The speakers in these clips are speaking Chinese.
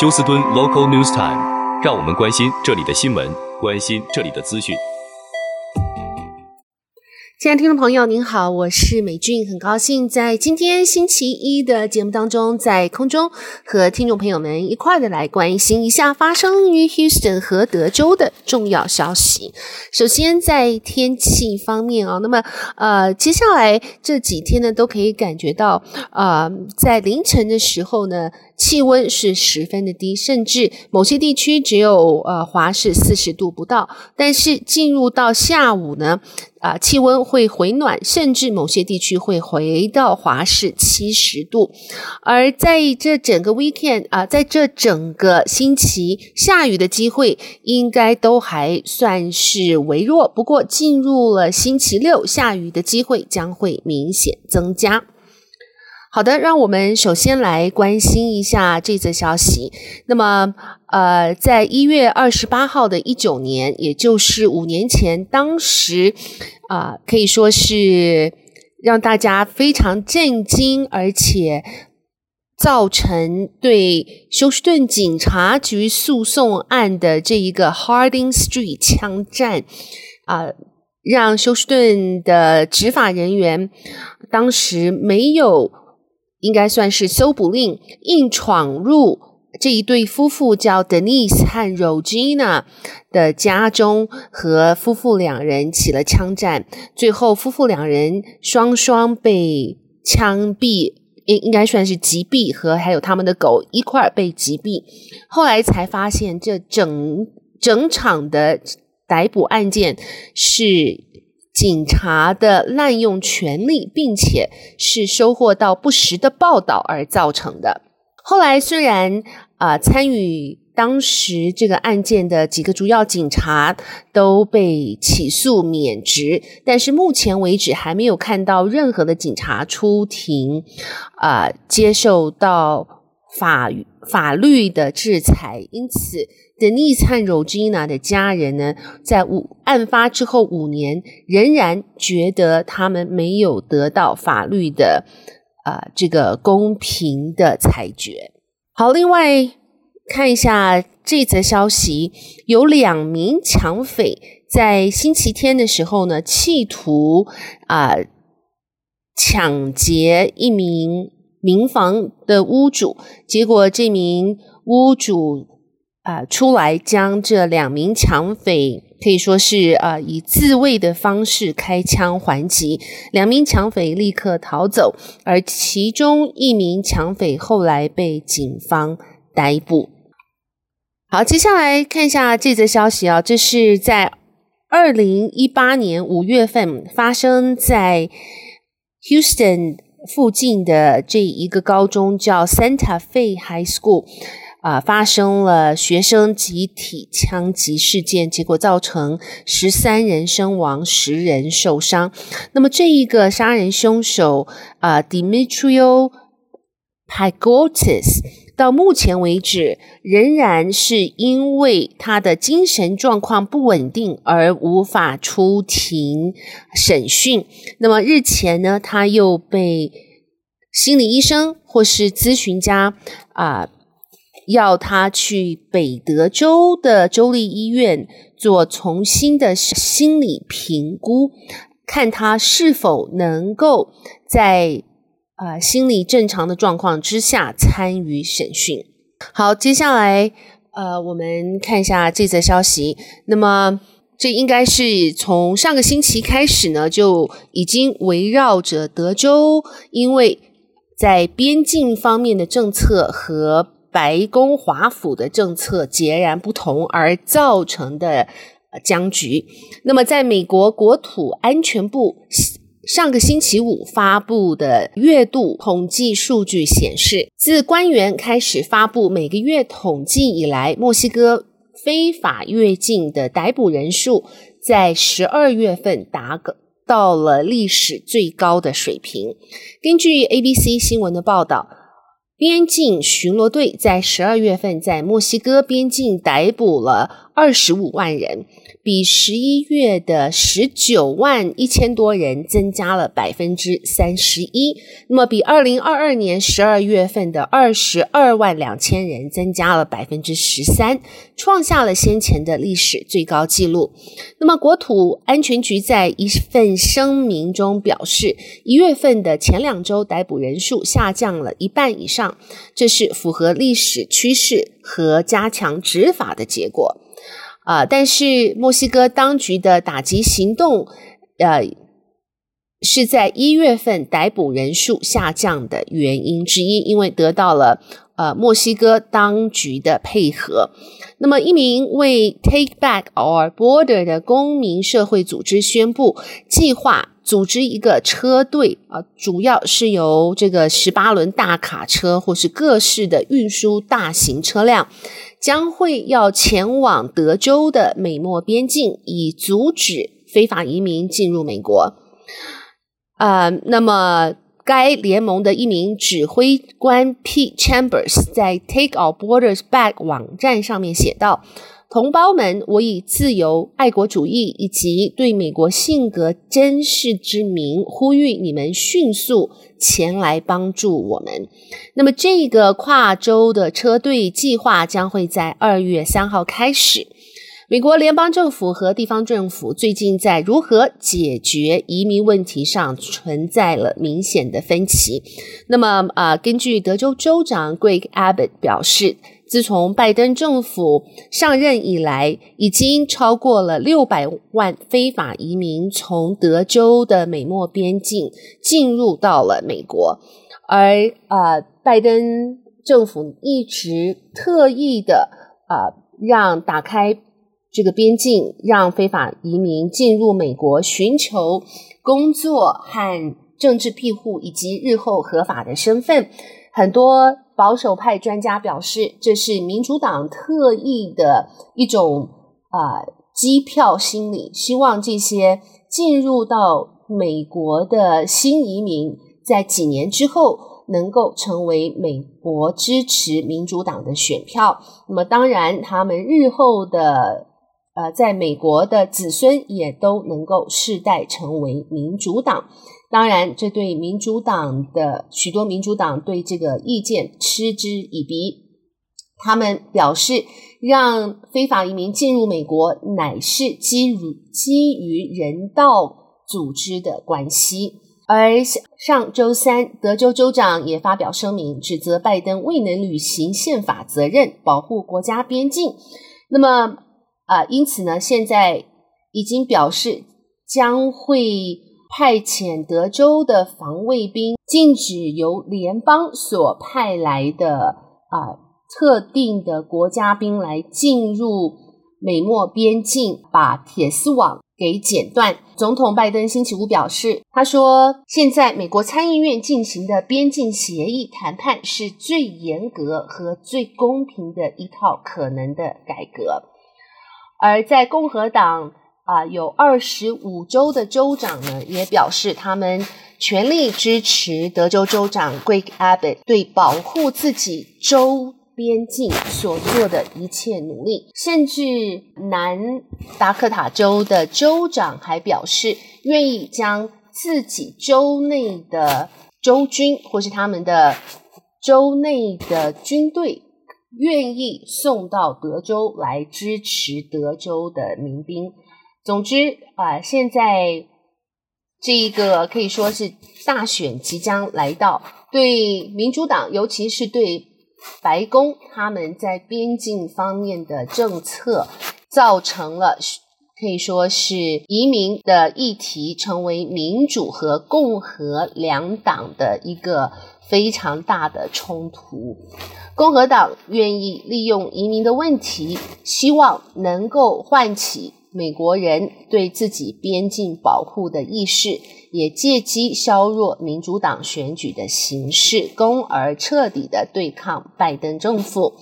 休斯敦 Local News Time，让我们关心这里的新闻，关心这里的资讯。亲爱的听众朋友，您好，我是美俊，很高兴在今天星期一的节目当中，在空中和听众朋友们一块的来关心一下发生于 Houston 和德州的重要消息。首先，在天气方面啊，那么呃，接下来这几天呢，都可以感觉到呃，在凌晨的时候呢，气温是十分的低，甚至某些地区只有呃华氏四十度不到。但是进入到下午呢，啊、气温会回暖，甚至某些地区会回到华氏七十度。而在这整个 weekend 啊、在这整个星期，下雨的机会应该都还算是微弱。不过进入了星期六，下雨的机会将会明显增加。好的，让我们首先来关心一下这则消息。那么，呃，在一月二十八号的一九年，也就是五年前，当时啊，可以说是让大家非常震惊，而且造成对休斯顿警察局诉讼案的这一个 Harding Street 枪战啊，让休斯顿的执法人员当时没有。应该算是搜捕令，硬闯入这一对夫妇叫 Denise 和 Regina 的家中，和夫妇两人起了枪战。最后，夫妇两人双双被枪毙，应应该算是击毙，和还有他们的狗一块儿被击毙。后来才发现，这整整场的逮捕案件是。警察的滥用权力，并且是收获到不实的报道而造成的。后来虽然啊、参与当时这个案件的几个主要警察都被起诉免职，但是目前为止还没有看到任何的警察出庭啊、接受到法法律的制裁，因此。Denise 和 Regina 的家人呢，在五案发之后五年，仍然觉得他们没有得到法律的啊、这个公平的裁决。好，另外看一下这则消息，有两名抢匪在星期天的时候呢，企图啊、抢劫一名民房的屋主，结果这名屋主。啊、出来将这两名抢匪可以说是啊、以自卫的方式开枪还击，两名抢匪立刻逃走，而其中一名抢匪后来被警方逮捕。好，接下来看一下这则消息啊，这是在二零一八年五月份发生在 Houston 附近的这一个高中，叫 Santa Fe High School。啊，发生了学生集体枪击事件，结果造成十三人身亡，十人受伤。那么，这一个杀人凶手啊，Demetrio Pagotis，到目前为止仍然是因为他的精神状况不稳定而无法出庭审讯。那么日前呢，他又被心理医生或是咨询家啊。要他去北德州的州立医院做重新的心理评估，看他是否能够在、呃、心理正常的状况之下参与审讯。好，接下来呃，我们看一下这则消息。那么，这应该是从上个星期开始呢，就已经围绕着德州，因为在边境方面的政策和白宫华府的政策截然不同而造成的僵局。那么，在美国国土安全部上个星期五发布的月度统计数据显示，自官员开始发布每个月统计以来，墨西哥非法越境的逮捕人数在十二月份达到了历史最高的水平。根据 ABC 新闻的报道。边境巡逻队在十二月份在墨西哥边境逮捕了二十五万人，比十一月的十九万一千多人增加了百分之三十一。那么，比二零二二年十二月份的二十二万两千人增加了百分之十三，创下了先前的历史最高纪录。那么，国土安全局在一份声明中表示，一月份的前两周逮捕人数下降了一半以上，这是符合历史趋势和加强执法的结果。啊、但是墨西哥当局的打击行动，呃，是在一月份逮捕人数下降的原因之一，因为得到了呃墨西哥当局的配合。那么，一名为 Take Back Our Border 的公民社会组织宣布，计划组织一个车队啊、主要是由这个十八轮大卡车或是各式的运输大型车辆。将会要前往德州的美墨边境，以阻止非法移民进入美国。呃，那么该联盟的一名指挥官 P. Chambers 在 Take Our Borders Back 网站上面写道。同胞们，我以自由、爱国主义以及对美国性格珍视之名，呼吁你们迅速前来帮助我们。那么，这个跨州的车队计划将会在二月三号开始。美国联邦政府和地方政府最近在如何解决移民问题上存在了明显的分歧。那么，啊、根据德州州长 Greg Abbott 表示。自从拜登政府上任以来，已经超过了六百万非法移民从德州的美墨边境进入到了美国，而啊、拜登政府一直特意的啊、让打开这个边境，让非法移民进入美国，寻求工作和政治庇护以及日后合法的身份，很多。保守派专家表示，这是民主党特意的一种啊机票心理，希望这些进入到美国的新移民在几年之后能够成为美国支持民主党的选票。那么，当然，他们日后的呃，在美国的子孙也都能够世代成为民主党。当然，这对民主党的许多民主党对这个意见嗤之以鼻。他们表示，让非法移民进入美国乃是基于基于人道组织的关系。而上周三，德州州长也发表声明，指责拜登未能履行宪法责任，保护国家边境。那么，啊、因此呢，现在已经表示将会。派遣德州的防卫兵，禁止由联邦所派来的啊、特定的国家兵来进入美墨边境，把铁丝网给剪断。总统拜登星期五表示，他说：“现在美国参议院进行的边境协议谈判是最严格和最公平的一套可能的改革。”而在共和党。啊，有二十五州的州长呢，也表示他们全力支持德州州长 Greg Abbott 对保护自己州边境所做的一切努力。甚至南达科塔州的州长还表示，愿意将自己州内的州军或是他们的州内的军队，愿意送到德州来支持德州的民兵。总之啊、现在这一个可以说是大选即将来到，对民主党，尤其是对白宫，他们在边境方面的政策，造成了可以说是移民的议题成为民主和共和两党的一个非常大的冲突。共和党愿意利用移民的问题，希望能够唤起。美国人对自己边境保护的意识，也借机削弱民主党选举的形势，攻而彻底的对抗拜登政府。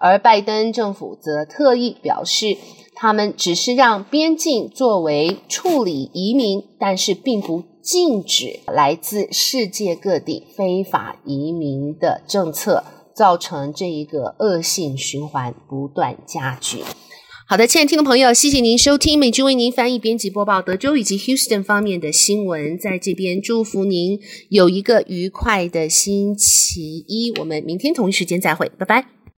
而拜登政府则特意表示，他们只是让边境作为处理移民，但是并不禁止来自世界各地非法移民的政策，造成这一个恶性循环不断加剧。好的，亲爱的听众朋友，谢谢您收听美君为您翻译、编辑、播报德州以及 Houston 方面的新闻，在这边祝福您有一个愉快的星期一。我们明天同一时间再会，拜拜。